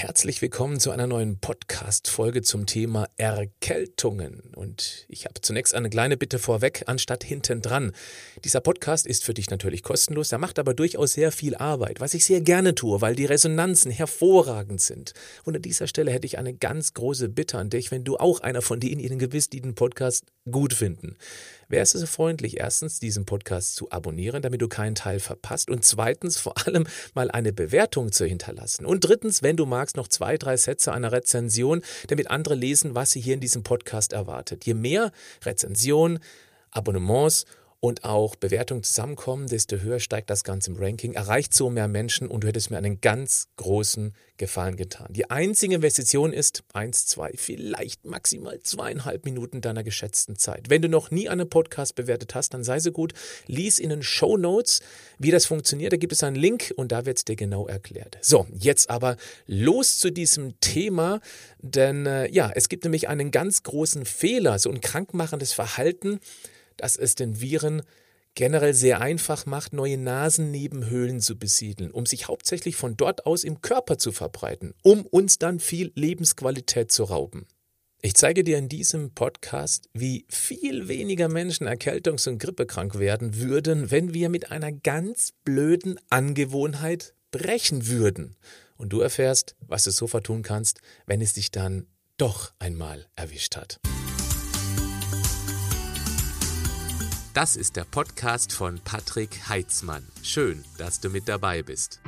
Herzlich willkommen zu einer neuen Podcast-Folge zum Thema Erkältungen. Und ich habe zunächst eine kleine Bitte vorweg, anstatt hinten dran. Dieser Podcast ist für dich natürlich kostenlos, er macht aber durchaus sehr viel Arbeit, was ich sehr gerne tue, weil die Resonanzen hervorragend sind. Und an dieser Stelle hätte ich eine ganz große Bitte an dich, wenn du auch einer von denjenigen bist, die den Podcast gut finden. Wäre es so freundlich, erstens diesen Podcast zu abonnieren, damit du keinen Teil verpasst und zweitens vor allem mal eine Bewertung zu hinterlassen. Und drittens, wenn du magst, noch zwei, drei Sätze einer Rezension, damit andere lesen, was sie hier in diesem Podcast erwartet. Je mehr Rezensionen, Abonnements und auch Bewertungen zusammenkommen, desto höher steigt das Ganze im Ranking, erreicht so mehr Menschen und du hättest mir einen ganz großen Gefallen getan. Die einzige Investition ist eins, zwei, vielleicht maximal zweieinhalb Minuten deiner geschätzten Zeit. Wenn du noch nie einen Podcast bewertet hast, dann sei so gut, lies in den Show Notes, wie das funktioniert. Da gibt es einen Link und da wird es dir genau erklärt. So, jetzt aber los zu diesem Thema, denn äh, ja, es gibt nämlich einen ganz großen Fehler, so ein krankmachendes Verhalten, dass es den Viren generell sehr einfach macht, neue Nasennebenhöhlen zu besiedeln, um sich hauptsächlich von dort aus im Körper zu verbreiten, um uns dann viel Lebensqualität zu rauben. Ich zeige dir in diesem Podcast, wie viel weniger Menschen erkältungs- und grippekrank werden würden, wenn wir mit einer ganz blöden Angewohnheit brechen würden. Und du erfährst, was du sofort tun kannst, wenn es dich dann doch einmal erwischt hat. Das ist der Podcast von Patrick Heitzmann. Schön, dass du mit dabei bist.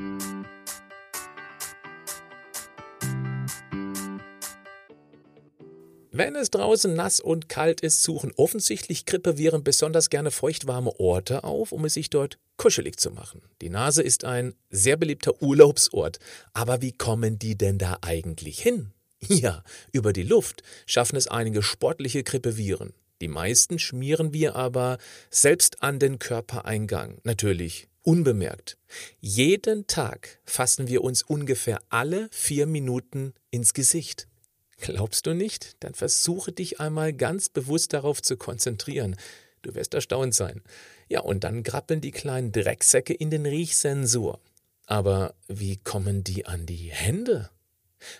Wenn es draußen nass und kalt ist, suchen offensichtlich Grippeviren besonders gerne feuchtwarme Orte auf, um es sich dort kuschelig zu machen. Die Nase ist ein sehr beliebter Urlaubsort. Aber wie kommen die denn da eigentlich hin? Ja, über die Luft schaffen es einige sportliche Grippeviren. Die meisten schmieren wir aber selbst an den Körpereingang, natürlich unbemerkt. Jeden Tag fassen wir uns ungefähr alle vier Minuten ins Gesicht. Glaubst du nicht? Dann versuche dich einmal ganz bewusst darauf zu konzentrieren. Du wirst erstaunt sein. Ja, und dann grappeln die kleinen Drecksäcke in den Riechsensor. Aber wie kommen die an die Hände?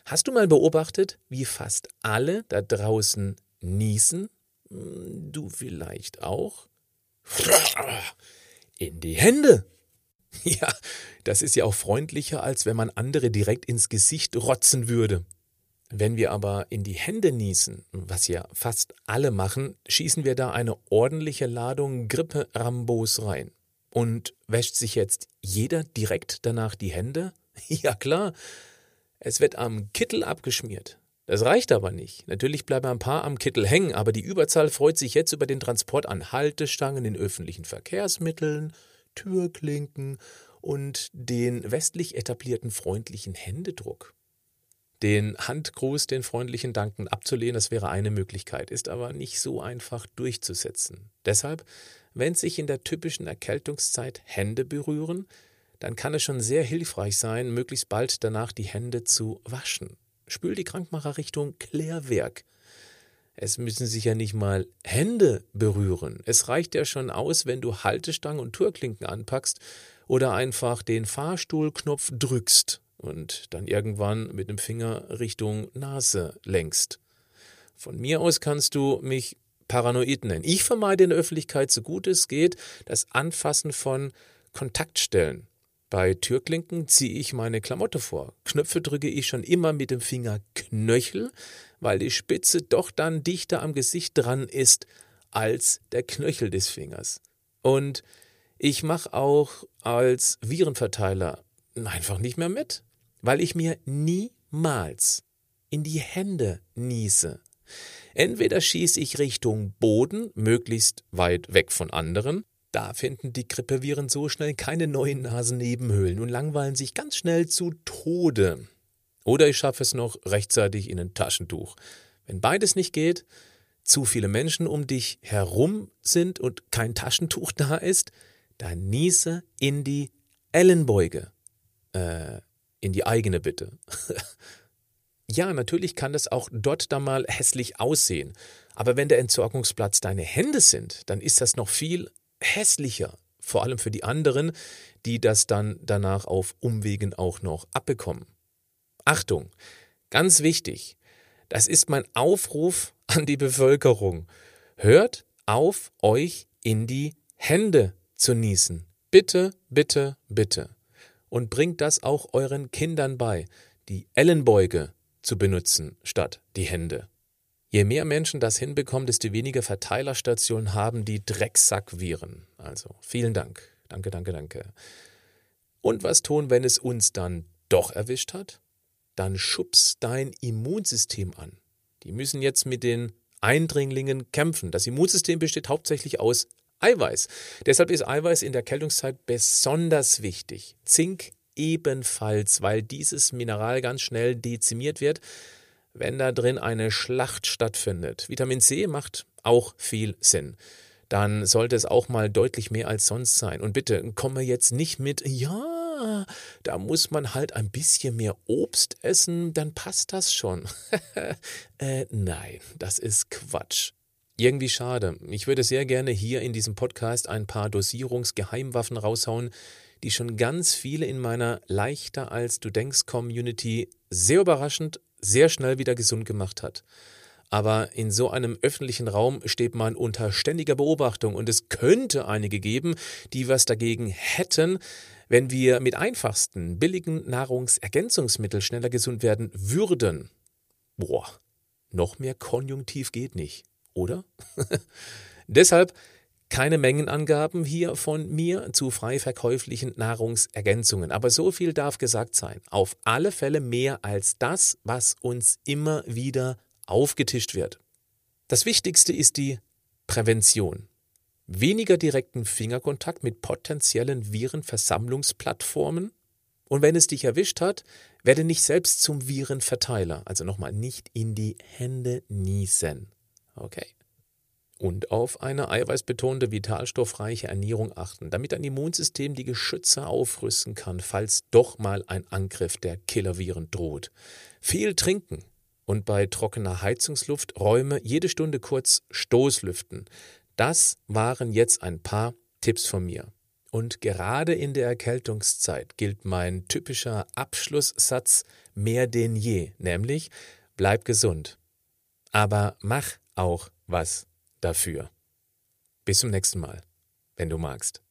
Hast du mal beobachtet, wie fast alle da draußen niesen? Hm, du vielleicht auch? In die Hände! Ja, das ist ja auch freundlicher, als wenn man andere direkt ins Gesicht rotzen würde. Wenn wir aber in die Hände niesen, was ja fast alle machen, schießen wir da eine ordentliche Ladung Grippe-Rambos rein. Und wäscht sich jetzt jeder direkt danach die Hände? Ja klar, es wird am Kittel abgeschmiert. Das reicht aber nicht. Natürlich bleiben ein paar am Kittel hängen, aber die Überzahl freut sich jetzt über den Transport an Haltestangen in öffentlichen Verkehrsmitteln, Türklinken und den westlich etablierten freundlichen Händedruck. Den Handgruß, den freundlichen Danken abzulehnen, das wäre eine Möglichkeit, ist aber nicht so einfach durchzusetzen. Deshalb, wenn sich in der typischen Erkältungszeit Hände berühren, dann kann es schon sehr hilfreich sein, möglichst bald danach die Hände zu waschen spül die Krankmacher Richtung Klärwerk. Es müssen sich ja nicht mal Hände berühren. Es reicht ja schon aus, wenn du Haltestangen und Türklinken anpackst oder einfach den Fahrstuhlknopf drückst und dann irgendwann mit dem Finger Richtung Nase lenkst. Von mir aus kannst du mich paranoid nennen. Ich vermeide in der Öffentlichkeit so gut es geht das Anfassen von Kontaktstellen. Bei Türklinken ziehe ich meine Klamotte vor. Knöpfe drücke ich schon immer mit dem Finger Knöchel, weil die Spitze doch dann dichter am Gesicht dran ist als der Knöchel des Fingers. Und ich mache auch als Virenverteiler einfach nicht mehr mit, weil ich mir niemals in die Hände niese. Entweder schieße ich Richtung Boden, möglichst weit weg von anderen, da finden die Grippeviren so schnell keine neuen Nasennebenhöhlen und langweilen sich ganz schnell zu Tode. Oder ich schaffe es noch rechtzeitig in ein Taschentuch. Wenn beides nicht geht, zu viele Menschen um dich herum sind und kein Taschentuch da ist, dann niese in die Ellenbeuge. Äh, in die eigene bitte. ja, natürlich kann das auch dort da mal hässlich aussehen. Aber wenn der Entsorgungsplatz deine Hände sind, dann ist das noch viel hässlicher, vor allem für die anderen, die das dann danach auf Umwegen auch noch abbekommen. Achtung, ganz wichtig, das ist mein Aufruf an die Bevölkerung. Hört auf, euch in die Hände zu niesen. Bitte, bitte, bitte. Und bringt das auch euren Kindern bei, die Ellenbeuge zu benutzen statt die Hände. Je mehr Menschen das hinbekommen, desto weniger Verteilerstationen haben die Drecksackviren. Also vielen Dank. Danke, danke, danke. Und was tun, wenn es uns dann doch erwischt hat? Dann schubst dein Immunsystem an. Die müssen jetzt mit den Eindringlingen kämpfen. Das Immunsystem besteht hauptsächlich aus Eiweiß. Deshalb ist Eiweiß in der Kältungszeit besonders wichtig. Zink ebenfalls, weil dieses Mineral ganz schnell dezimiert wird wenn da drin eine Schlacht stattfindet. Vitamin C macht auch viel Sinn. Dann sollte es auch mal deutlich mehr als sonst sein. Und bitte komme jetzt nicht mit, ja, da muss man halt ein bisschen mehr Obst essen, dann passt das schon. äh, nein, das ist Quatsch. Irgendwie schade. Ich würde sehr gerne hier in diesem Podcast ein paar Dosierungsgeheimwaffen raushauen, die schon ganz viele in meiner leichter als du denkst Community sehr überraschend sehr schnell wieder gesund gemacht hat. Aber in so einem öffentlichen Raum steht man unter ständiger Beobachtung und es könnte einige geben, die was dagegen hätten, wenn wir mit einfachsten, billigen Nahrungsergänzungsmitteln schneller gesund werden würden. Boah, noch mehr Konjunktiv geht nicht, oder? Deshalb keine Mengenangaben hier von mir zu frei verkäuflichen Nahrungsergänzungen, aber so viel darf gesagt sein. Auf alle Fälle mehr als das, was uns immer wieder aufgetischt wird. Das Wichtigste ist die Prävention. Weniger direkten Fingerkontakt mit potenziellen Virenversammlungsplattformen. Und wenn es dich erwischt hat, werde nicht selbst zum Virenverteiler. Also nochmal nicht in die Hände niesen. Okay und auf eine eiweißbetonte, vitalstoffreiche Ernährung achten, damit dein Immunsystem die Geschütze aufrüsten kann, falls doch mal ein Angriff der Killerviren droht. Viel trinken und bei trockener Heizungsluft Räume jede Stunde kurz Stoßlüften. Das waren jetzt ein paar Tipps von mir. Und gerade in der Erkältungszeit gilt mein typischer Abschlusssatz mehr denn je, nämlich bleib gesund. Aber mach auch was dafür. Bis zum nächsten Mal, wenn du magst.